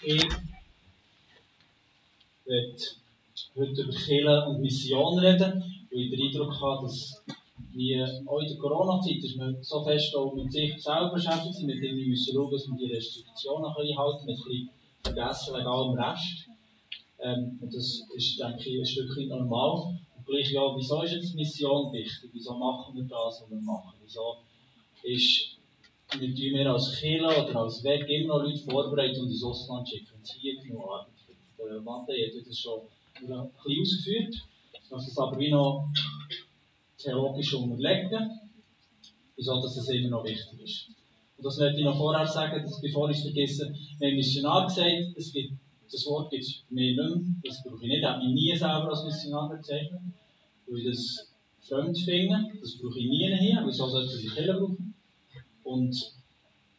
Werde heute über Kirche und Mission reden, weil ich den Eindruck habe, dass wie auch in der Corona-Zeit ist so fest auch mit sich selber beschäftigt sind, mit dem müssen schauen, dass man die Restriktionen einhalten mit ein bisschen vergessen wegen allem Rest. Ähm, und das ist, denke ich, ein Stückchen normal. Und gleich, ja, wieso ist jetzt Mission wichtig? Wieso machen wir das, was wir machen? Wieso ist wir tun wir als Kirche oder als Weg immer noch Leute vorbereiten und ins Ausland schicken. Wenn hier genug Arbeit für Der Mathe hat das schon ein bisschen ausgeführt, dass das aber wie noch theologisch unterlegen, wieso dass das immer noch wichtig ist. Und das möchte ich noch vorher bevor ich es vergesse, wir Missionar gesagt, es gibt, das Wort gibt es mir nicht das brauche ich nicht, ich habe mich nie selber als Missionar bezeichnet, weil ich das fremd finde, das brauche ich nie hier, wieso sollte ich Kirche brauchen? Und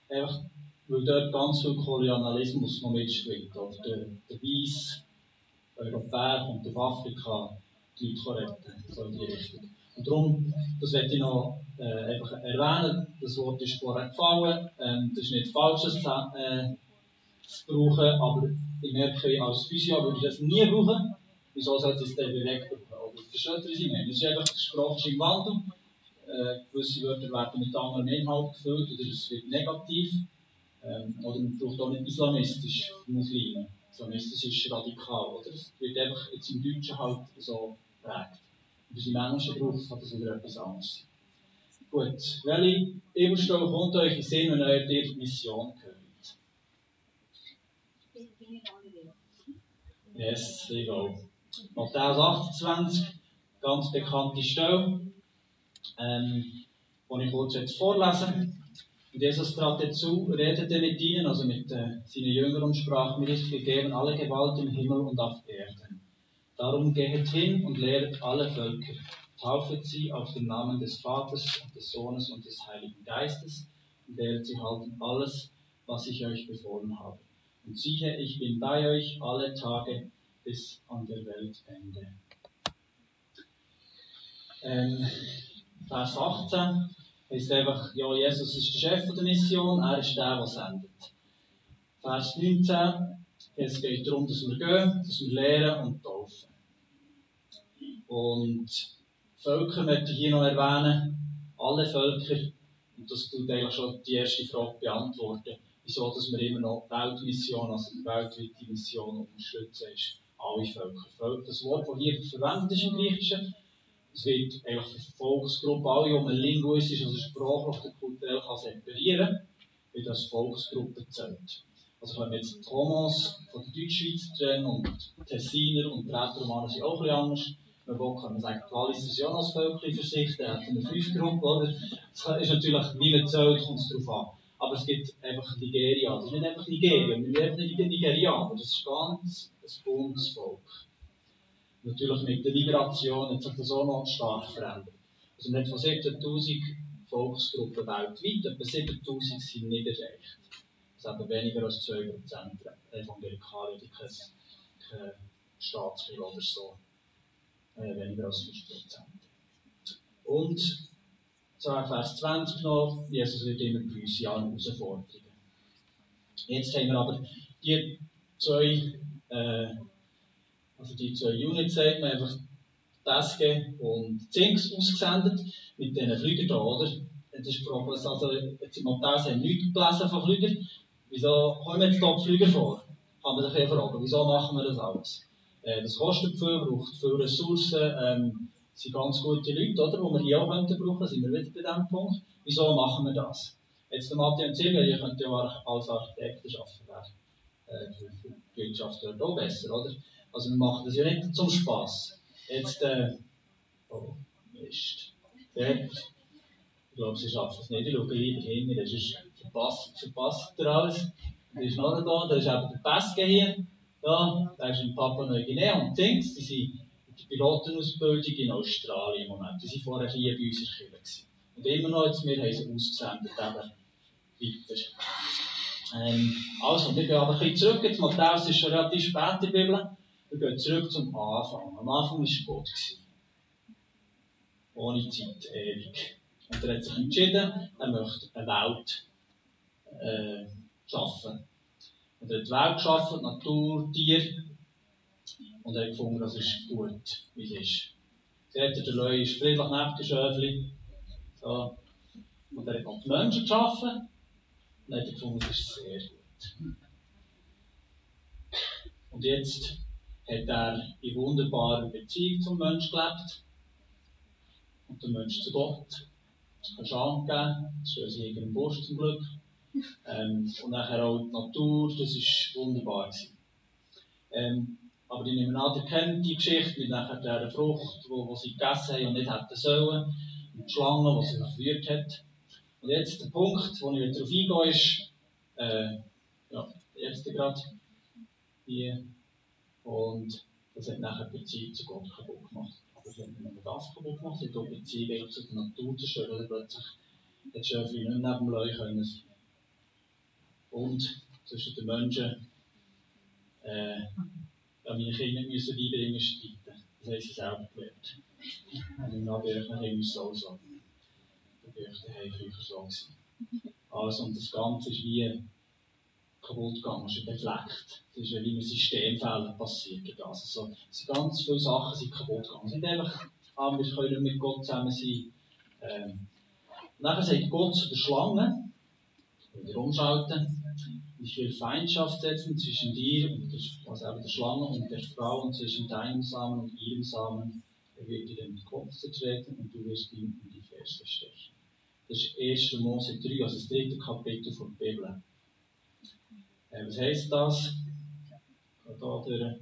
einfach, weil dort ganz viel Kolonialismus noch mitschwingt. Oder der, der weiße Europäer kommt auf Afrika die Leute retten, so in die Richtung. Und darum, das werde ich noch äh, einfach erwähnen, das Wort ist vorher gefallen, ähm, das ist nicht falsch, das äh, zu brauchen, aber ich merke, als Physio würde ich das nie brauchen. Wieso sollte es dann direkt brauchen? Oder versteht ihr, was? Das ist einfach, die Sprache im Wandel äh, gewisse Wörter werden mit anderem Inhalt gefüllt oder es wird negativ. Ähm, oder man braucht auch nicht islamistisch Muslime. Islamistisch ist radikal. Oder? Es wird einfach jetzt im Deutschen halt so geprägt. Und im Englischen braucht hat das wieder etwas anderes. Gut, welche Bibelstelle kommt euch in Sinn, wenn ihr die Mission gehört? Yes, ich glaube. Matthäus 28, ganz bekannte Stelle ähm, die ich kurz jetzt vorlesen. Und Jesus trat dazu, redete mit ihnen, also mit äh, seinen Jüngern und sprach, mir ist gegeben alle Gewalt im Himmel und auf Erden. Darum gehet hin und lehret alle Völker, taufet sie auf den Namen des Vaters und des Sohnes und des Heiligen Geistes und lehret sie halten alles, was ich euch befohlen habe. Und siehe, ich bin bei euch alle Tage bis an der Weltende. Ähm, Vers 18 heißt einfach, ja, Jesus ist der Chef der Mission, er ist der, der sendet. Vers 19, es geht darum, dass wir gehen, dass wir lehren und taufen. Und Völker möchte ich hier noch erwähnen, alle Völker, und das tut eigentlich schon die erste Frage beantworten, wieso dass wir immer noch die Weltmission, also die weltweite Mission unterstützen, ist alle Völker. Das Wort, das hier verwendet ist im Griechischen, es wird für Volksgruppe alle, die man linguistisch, also sprachlich oder kulturell kann separieren wird als Volksgruppe zählt. Also wenn wir jetzt Thomas von der Deutschschweiz trennen und Tessiner und Rätoromaner sind auch ein bisschen anders. Wenn wir kann man sagen, Wallis ist ja noch als Völkchen für sich, der hat eine Fünfgruppe, oder? Das ist natürlich, wie man zählt, kommt es darauf an. Aber es gibt einfach Nigeria. Das ist nicht einfach Nigeria, wir leben nicht in Nigerianer, das ist ganz ein Bundesvolk. Natürlich mit der Migration hat sich das auch noch stark verändert. Also hat von 17.000 Volksgruppen weltweit, etwa 7.000 sind nicht erreicht. Das ist eben weniger als 2% Evangelikale, die kein, kein Staatskirche oder so. Äh, weniger als 5%. Und so Vers 20 noch, Jesus wird immer bei uns allen Herausforderungen. Jetzt haben wir aber die zwei äh, also die zwei Units hat man einfach Taske und Zinks ausgesendet mit diesen Flügern hier, oder? Das ist Problem, also jetzt im Matthäus haben nichts gelesen von Flügern. Wieso kommen jetzt hier Flüger vor? Kann man sich fragen, wieso machen wir das alles? Äh, das kostet viel, braucht viel Ressourcen, ähm, sind ganz gute Leute, oder? Die wir hier auch könnten brauchen, sind wir wieder bei diesem Punkt. Wieso machen wir das? Jetzt der Matthias Silvia, ihr könnt ja als Architekten arbeiten, wäre äh, die Wirtschaft dort auch besser, oder? Also wir machen das ja nicht zum Spass. Jetzt, äh, oh, Mist. Dort, ich glaube, sie schaffen es nicht. Ich schaue lieber hin, das ist verpasst, verpasst ihr alles. Der ist noch da, da ist eben der Peske hier. Da, der ist in Papua Neuguinea und Dings, die sind in der Pilotenausbildung in Australien im Moment. Die waren vorher hier bei uns in. Und immer noch, jetzt, wir haben sie ausgesendet, eben weiter. Ähm, also, wir gehen aber ein bisschen zurück. Jetzt, Matthäus ist schon relativ spät in der Bibel. Wir gehen zurück zum Anfang. Am Anfang war Gott. Gewesen. Ohne Zeit, ewig. Und er hat sich entschieden, er möchte eine Welt äh, schaffen. Und er hat die Welt geschaffen, die Natur, Tier. Und er hat gefunden, das ist gut, wie es ist. Seht ihr, der Löwe ist friedlich neben dem Schöfli. So. Und er hat auch die Menschen geschaffen. Und er hat gefunden, das ist sehr gut. Und jetzt hat er in wunderbarer Beziehung zum Menschen gelebt. Und der Mensch zu Gott. Es kann Scham geben, das ist unser eigener Bursch zum Glück. Ähm, und nachher auch die Natur, das war wunderbar. Ähm, aber ich nehme an, ihr kennt die Geschichte mit nachher der Frucht, wo, wo sie gegessen haben und nicht hätten sollen. Und die Schlange, die sie verführt hat. Und jetzt der Punkt, wo ich darauf eingehe, ist, äh, ja, erste gerade. Und das hat nachher die Beziehung zu Gott kaputt gemacht. Aber nicht nur das kaputt gemacht, es hat auch die Beziehung zu der Natur zerstört, weil plötzlich hat nicht neben dem können sein. Und zwischen den Menschen, äh, meine Kinder müssen beibringen, streiten. Das haben sie selber gelernt. Und im haben wir es so sagen. Die Bürger haben früher so gewesen. Also, und das Ganze ist wie kaputt gegangen, ist befleckt. Das ist wie ein Systemfehler passiert. Also, so, es ganz viele Sachen sind kaputt gegangen. Es sind einfach, ah, wir können mit Gott zusammen sein. Ähm, dann sagt Gott zu der Schlange, wieder umschalten, ich will Feindschaft setzen zwischen dir und der, also der Schlange und der Frau und zwischen deinem Samen und ihrem Samen. Er wird dir den Kopf zertreten und du wirst ihm in die Ferse stechen. Das ist 1. Mose 3, also das dritte Kapitel von der Bibel. Äh, was heisst das? Ich kann hier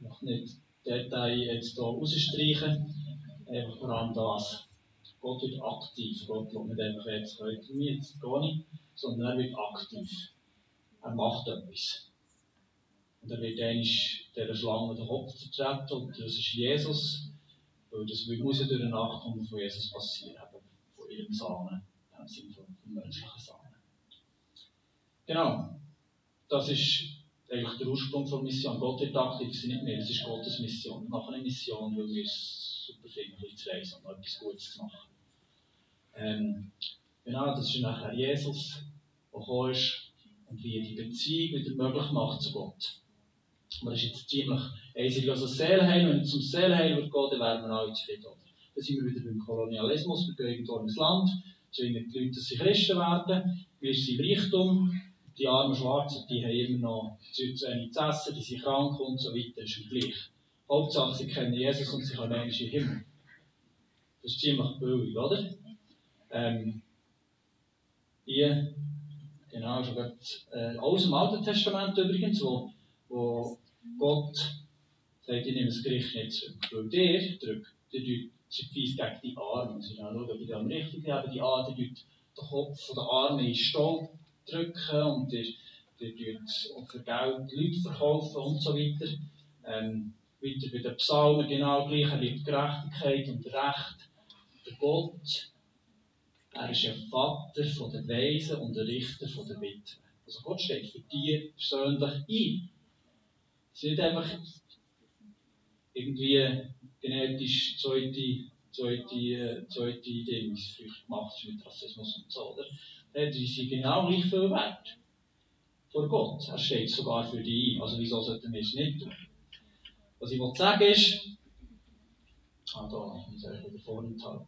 noch nicht Detail jetzt hier rausstreichen. Einfach vor allem das. Gott wird aktiv. Gott wird nicht einfach jetzt heute mir, gar nicht, sondern er wird aktiv. Er macht etwas. Und er wird einmal dieser Schlange den Kopf zertreten und das ist Jesus. Weil das muss ja durch den Nachkommen von Jesus passieren, von ihrem Samen, im Sinne von, vom menschlichen Samen. Genau. Das ist eigentlich der Ursprung der Mission. Gott wird aktiv, sind nicht mehr, das ist Gottes Mission. Wir machen eine Mission, weil wir es super finden, ein zu reisen und etwas Gutes zu machen. Ähm, genau, das ist nachher Jesus, der gekommen ist und wie er die Beziehung wieder möglich macht zu Gott. Das ist jetzt ziemlich eisig. Also Seelenheil, wenn es zum Seelenheil wird dann wären wir alle zufrieden. Dann sind wir wieder beim Kolonialismus, wir gehen irgendwo ins Land, zwingen die Leute, dass sie Christen werden, wir sind Reichtum, die armen Schwarzen, die haben immer noch zu wenig zu essen, die sind krank und so weiter, ist gleich. Hauptsache, sie kennen Jesus und sie können in den Himmel. Das ist ziemlich billig, oder? Ähm, hier, genau, schon gerade, äh, aus dem Alten Testament übrigens, wo, wo Gott sagt, ich nehme das Gericht nicht zurück. Weil der drückt, der tut gegen die Arme. Sie schauen, ob die am richtig haben. Die Arme, der tut den Kopf der Arme in Stahl drücken und der, der tut für Geld Leute verkaufen und so weiter. Ähm, weiter bei den Psalmen genau gleich, er liebt Gerechtigkeit und Recht. Der Gott, er ist ein Vater von den Weisen und ein Richter von den Witwen. Also Gott steht für die persönlich ein. Es ist nicht einfach irgendwie genetisch zweite, zweite, zweite Dings gemacht ist mit Rassismus und so, oder? Die sind genau gleich viel wert. Vor Gott. Er steht sogar für die ein. Also wieso sollten wir es nicht tun? Was ich sagen ist, ah, da, ich muss euch wieder vorenthalten.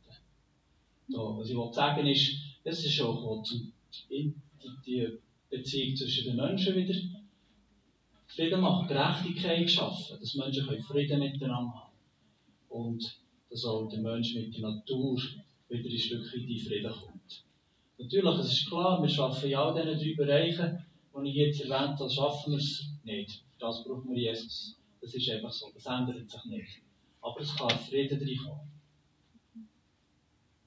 Was ich sagen ist, das ist auch zum, die, die Beziehung zwischen den Menschen wieder Frieden macht, Gerechtigkeit schaffen, dass Menschen Frieden miteinander haben. Und dass auch der Mensch mit der Natur wieder ein Stückchen in Frieden kommt. Natürlich, es ist klar, wir schaffen in all diesen drei Bereichen, die ich jetzt erwähnt habe, schaffen wir es nicht. Für das brauchen wir Jesus. Das ist einfach so, das ändert sich nicht. Aber es kann Frieden reinkommen.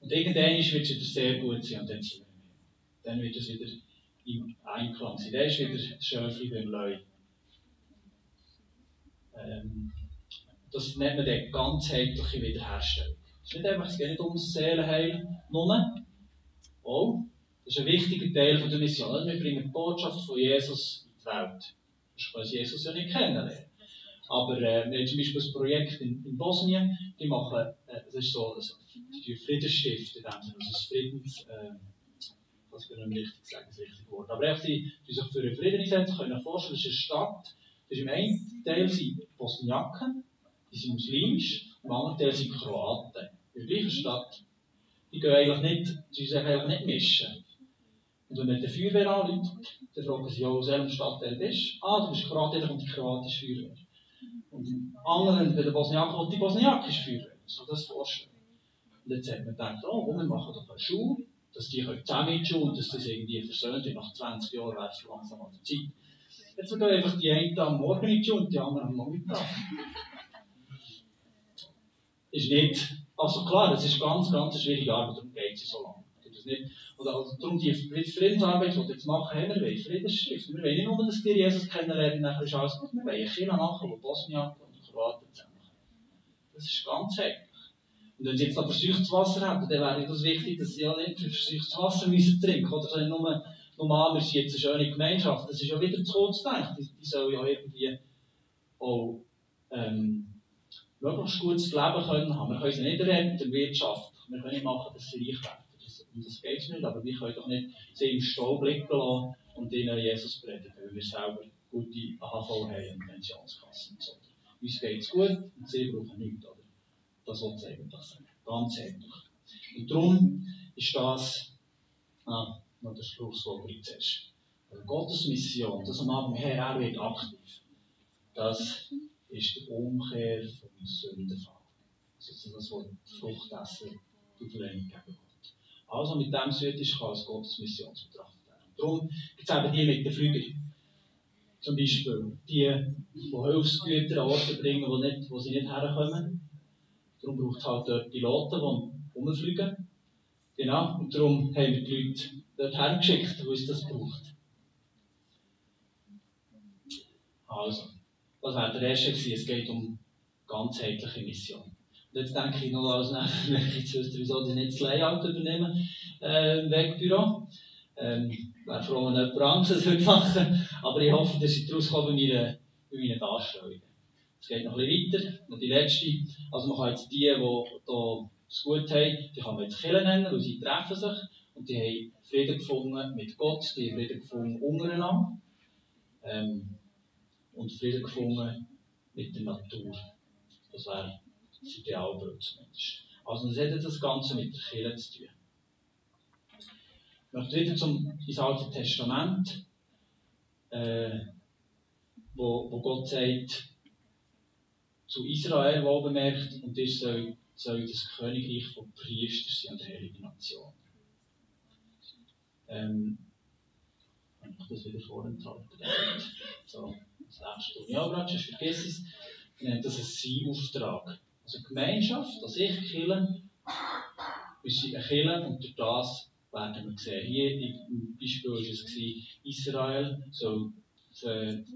Und irgendwann wird es wieder sehr gut sein und dann sind mehr. Dann wird es wieder im Einklang sein. Dann ist wieder das Schöfli beim Leu. Ähm, das nennt man dann ganzheitliche Wiederherstellung. Es, ist nicht einfach, es geht Seelenheil nur. Oh, das ist ein wichtiger Teil von der Mission. Wir bringen die Botschaft von Jesus in die Welt. Das können Jesus ja nicht kennenlernen. Aber äh, wir haben zum Beispiel ein Projekt in, in Bosnien, die machen, äh, das ist so, also, die Friedensstift in dem Sinne, also das Friedens, äh, das bin ich richtig sagen, das richtige Wort. Aber echt, sie, die sich für einen Frieden einsetzen, können vorstellen, das ist eine Stadt, das ist im einen Teil sind Bosniaken, die sind muslimisch, im anderen Teil sind Kroaten. In der gleichen Stadt. Die gehen eigentlich nicht, die sich eigentlich nicht mischen. Und wenn man die Feuerwehr anruft, dann fragen sie, ja, aus welchem Stadtteil bist? Ah, du bist Kroatien, kommt die kroatische Feuerwehr. Und im anderen, bei den Bosniaken, kommt die bosniakische Feuerwehr. So das vorstellen. Und jetzt hat man gedacht, oh, wir machen doch eine Schule, dass die zusammen in die Schule und dass das irgendwie versöhnt wird. Nach 20 Jahren wäre es langsam an der Zeit. Jetzt gehen einfach die einen am Morgen in die Schule und die anderen am Nachmittag. ist nicht, also klar, das ist ganz, ganz schwierige Arbeit, darum geht es so lange. Das nicht, oder also darum die Friedensarbeit, die wir jetzt machen, haben wir wollen Friedensschrift. Wir wollen nicht nur, dass die Jesus kennenlernen, nachher ist alles gut. Wir wollen China machen, wo Bosniaken und Kroaten zusammen Das ist ganz heiklich. Und wenn sie jetzt verseuchtes Wasser hätten, dann wäre das wichtig, dass sie ja nicht verseuchtes Wasser müssen trinken Oder so nur, nur an, wir sind jetzt eine schöne Gemeinschaft. Das ist ja wieder zu kurz gedacht. Die, die sollen ja irgendwie auch ähm, möglichst gutes Leben können haben. Wir können sie nicht retten in der Wirtschaft. Wir können nicht machen, dass sie reich werden. Das, das geht nicht. Aber wir können doch nicht sie im Stall blicken lassen und ihnen Jesus predigen, weil wir selber gute AHV haben und Pensionskassen so. Uns geht es gut und sie brauchen nichts. Oder? Das soll es eigentlich sagen. Ganz ehrlich. Und darum ist das, ah, noch der Schlusswort zuerst. Gottes Mission, das am Abend her, er wird aktiv. Das ist die Umkehr vom Sündenfall. Das, was Frucht essen, die Verlehnung gegen Gott. Also mit dem Südisch kann als Gottes Mission betrachtet werden. Darum gibt es eben die mit den Flügeln. Zum Beispiel die, die Hilfsgüter an Orte bringen, wo, nicht, wo sie nicht herkommen. Darum braucht es halt dort Piloten, die rumfliegen. Genau, und darum haben wir die Leute dort hergeschickt, wo es das braucht. Also. Das wäre der erste gewesen. Es geht um ganzheitliche Mission. Und jetzt denke ich noch als Nebenwirkung zu wissen, wieso die nicht das Layout übernehmen äh, Wegbüro. Ähm, wäre froh, wenn jemand anderes das machen Aber ich hoffe, dass ich daraus komme bei meinen, meinen Darstellungen. Es geht noch ein bisschen weiter. Und die letzte, also man kann jetzt die, die hier es gut haben, die kann man jetzt Killen nennen, weil sie treffen sich und die haben Frieden gefunden mit Gott, die haben Frieden gefunden untereinander. Ähm, und Frieden gefunden mit der Natur. Das wäre das Idealbild zumindest. Also, das hat das Ganze mit der Kirche zu tun. Möchte wieder zum, ins Alte Testament, äh, wo, wo Gott sagt, zu Israel wohl bemerkt, und ihr soll, soll das Königreich von Priester sein und heilige Nation. Ähm, ich das wieder vorenthalten. So das Jahr aber sonst vergiss es, nennt das ein Sein-Auftrag. Also Gemeinschaft, dass ich kille, wir sind eine Kille und durch das werden wir sehen. Hier im Beispiel war es, Israel soll das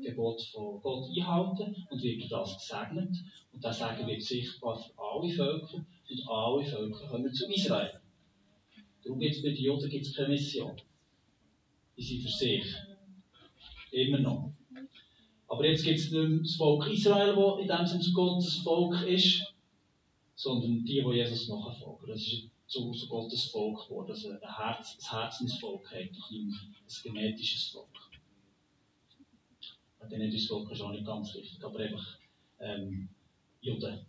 Gebot von Gott einhalten und wird durch das gesegnet. Und das Segen wird sichtbar für alle Völker und alle Völker kommen zu Israel. Darum gibt es bei den Juden keine Mission. Die sind für sich. Immer noch. Aber jetzt gibt es nicht mehr das Volk Israel, das in dem Sinne Gottes Volk ist, sondern die, die Jesus nachfolgen. Das ist zu, zu Gottes Volk geworden, also ein, Herz, ein Herzensvolk eigentlich, ein genetisches Volk. Ein genetisches Volk ist auch nicht ganz richtig, aber einfach ähm, Juden.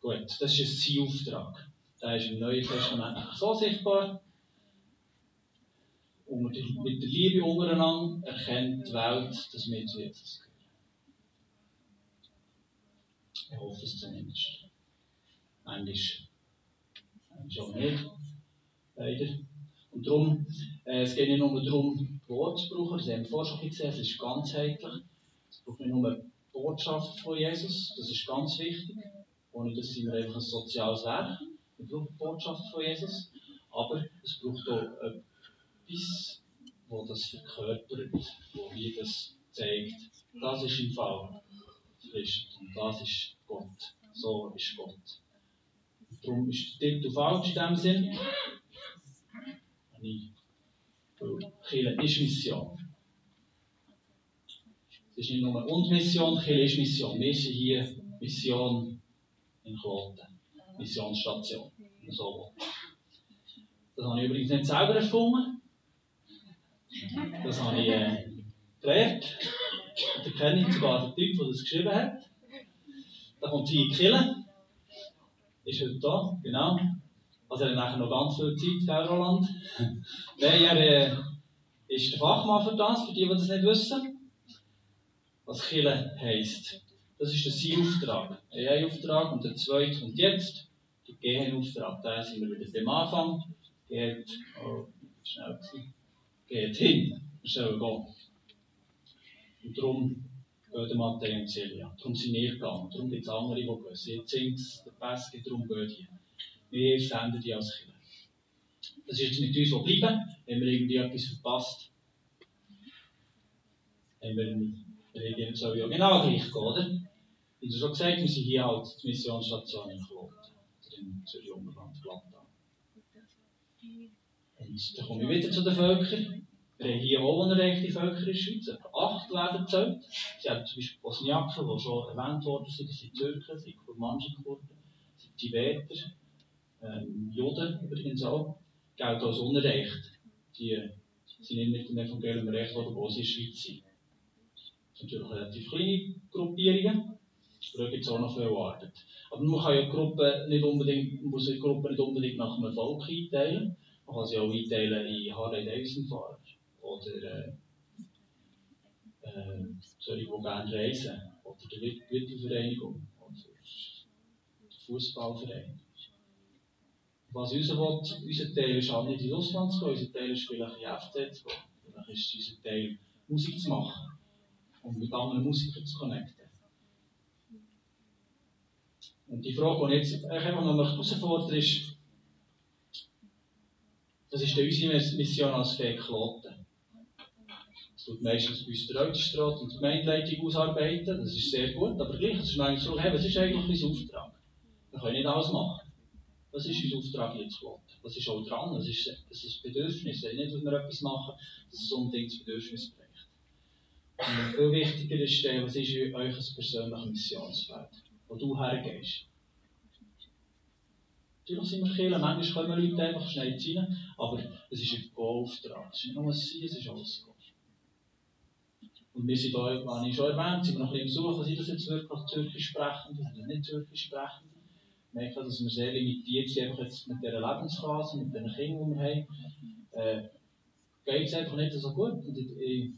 Gut, das ist ein Zielauftrag. Der ist im Neuen Testament so sichtbar und mit der Liebe untereinander erkennt die Welt, dass wir zu Jesus gehören. Ich hoffe es zumindest. Manchmal, manchmal auch nicht. Leider. Und darum, äh, es geht nicht nur darum, Wort zu brauchen, das haben wir vorher schon gesehen, es ist ganzheitlich. Es braucht nicht nur die Botschaft von Jesus, das ist ganz wichtig. Ohne das sind wir einfach ein soziales Werk. Wir brauchen die Botschaft von Jesus. Aber es braucht auch etwas, wo das verkörpert, wo wie das zeigt, das ist im Fall Christ und das ist Gott. So ist Gott. Darum ist der Titel falsch in dem Sinn. Kirche ist Mission. Es ist nicht nur und Mission, Kirche ist Mission. Wir sind hier Mission in Kloten. Missionsstation. So. Das habe ich übrigens nicht selber erfunden. Das habe ich äh, gelernt. Da kenne ich sogar den Typ, der das geschrieben hat. Da kommt hier in die Kille. Ist heute da, genau. Also er hat nachher noch ganz viel Zeit, gell, Roland? Nein, er äh, ist der Fachmann für das, für die, die das nicht wissen. Was Kille heisst. Das ist der Sie-Auftrag. Ein Auftrag und der zweite kommt jetzt. Der Gehen-Auftrag. Da sind wir wieder am Anfang. Geht, oh, schnell gewesen. Sollen gehen. Und darum gehen Matthäus und Celia. Darum sind wir gegangen. Darum gibt es andere, die gehen. Sie Zinks, der Peske, darum gehen die. Wir senden die als Kinder. Ist jetzt mit uns so bleiben. Wenn wir irgendwie etwas verpasst, haben wir. Wir soll ja genau gleich gehen, oder? Wie du gesagt wir sind hier halt die Missionsstation in Kloten. Oder in Zürich Umland, Gladbach. Und dann komme ich wieder zu den Völkern. Wir haben hier auch unerreichte Völker in Schweiz. Acht werden gezählt. Sie haben zum Beispiel Bosniaken, die schon erwähnt worden sind. Sind Türken, sind Kurmanschen Kurden, sind Tibeter, ähm, Juden übrigens auch. Gelten als unerreicht. Die sind nicht mit dem Evangelium worden, wo sie in der Schweiz sind. Das sind natürlich relativ kleine Gruppierungen. Da gibt es auch noch viel. Aber man kann ja nicht unbedingt, muss die Gruppe nicht unbedingt nach einem Volk einteilen. Man kann sie auch einteilen in Harley-Davidson-Fahrer oder äh, solche, die gerne reisen, oder die Witwenvereinigung, oder der Fußballverein. Was unser, will, unser Teil ist, auch nicht ins Ausland zu gehen, unser Teil ist vielleicht in FC zu gehen, vielleicht ist unser Teil, Musik zu machen und mit anderen Musikern zu connecten. Und die Frage, die ich jetzt einfach noch herausfordere, ist, das ist unsere Mission als Fähigkloten tut meistens bei uns der Reuterstraat und die Gemeindeleitung ausarbeiten. Das ist sehr gut, aber gleich, es ist manchmal so, hey, was ist eigentlich mein Auftrag? Wir können nicht alles machen. Was ist unser Auftrag hier zu Gott? Was ist auch dran? Das ist, das ist Bedürfnis. Nicht, dass wir etwas machen, dass es unbedingt das Bedürfnis bricht. Und viel wichtiger ist, was ist euch ein persönliches Missionsfeld, wo du hergehst. Natürlich sind wir Kirche, manchmal kommen Leute einfach schnell rein, aber es ist ein Auftrag. Es ist nicht nur ein Sein, es ist alles Gott. Und wir sind da, wie ich schon erwähnt, sind wir noch ein bisschen im Suchen, sind das jetzt wirklich Türkisch sprechend oder nicht Türkisch sprechend. Ich merke, dass wir sehr limitiert sind einfach jetzt mit dieser Lebensphase, mit den Kindern, die wir haben. Äh, geht es einfach nicht so gut. Und ich, ich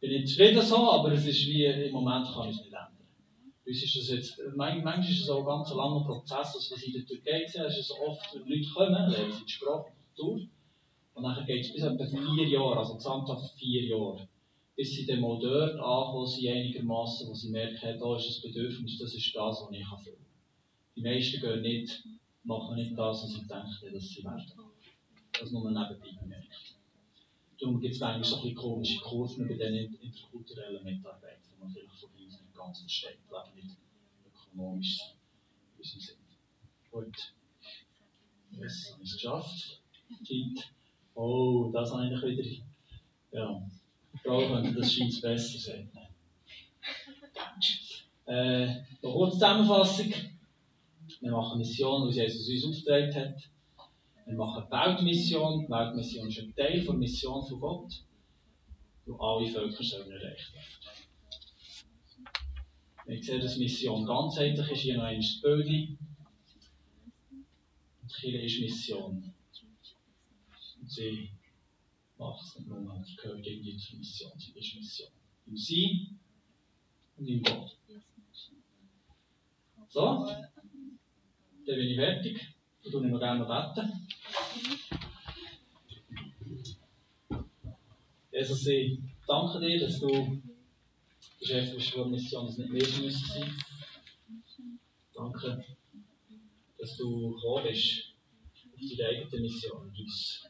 bin nicht zufrieden so, aber es ist wie, im Moment kann ich es nicht ändern. Uns ist das jetzt, manchmal ist es auch ganz langer Prozess, also was in der Türkei sehe, ist es oft, wenn Leute kommen, lernen sie die Sprache, Kultur, und dann geht es bis etwa vier Jahre, also gesamthaft vier Jahre bis sie dann mal dort ankommen sind, einigermaßen, wo sie merken, da ist das Bedürfnis, das ist das, was ich erfüllen kann. Die meisten gehen nicht, machen nicht das, was sie denken, dass sie werden. Das nur nebenbei bemerkt. Darum gibt es manchmal so ein bisschen komische Kurven bei den interkulturellen Mitarbeitern, die man vielleicht von ganz versteht, leben nicht ökonomisch in unserem Sinn. Gut. Yes, habe ich es geschafft. Oh, das habe ich wieder. Ja. Frau könnte das scheint besser sein. Äh, noch kurz Zusammenfassung. Wir machen eine Mission, wie Jesus uns aufgetragen hat. Wir machen eine Weltmission. Die Weltmission ist ein Teil der Mission von Gott, wo alle Völker sollen erreicht werden. Wir sehen, dass Mission ganzheitlich ist. Hier noch das Bild. Die Kirche ist Mission. Und sie wachsen nur noch. Die gehört irgendwie zur Mission. Sie ist Mission. Im Sie und im Gott. So, dann bin ich fertig. Ich tue noch gerne beten. Jesus, ich danke dir, dass du Chef bist der Mission, dass nicht mehr müssen sein. Danke, dass du gekommen bist auf deine eigene Mission und uns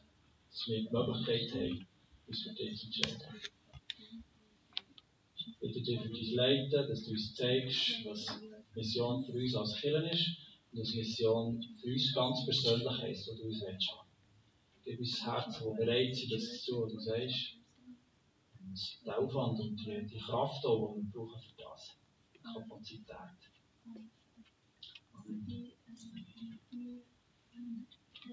dass wir die Möglichkeit haben, uns für dich zu entscheiden. Ich bitte dich für dein Leiten, dass du uns zeigst, was Mission für uns als Kirche ist und was Mission für uns ganz persönlich heisst, was du uns willst. Gib uns Herz, das bereit ist, das zu tun, was du sagst. Den Aufwand und die, die Kraft, die wir brauchen für das. Die Kapazität.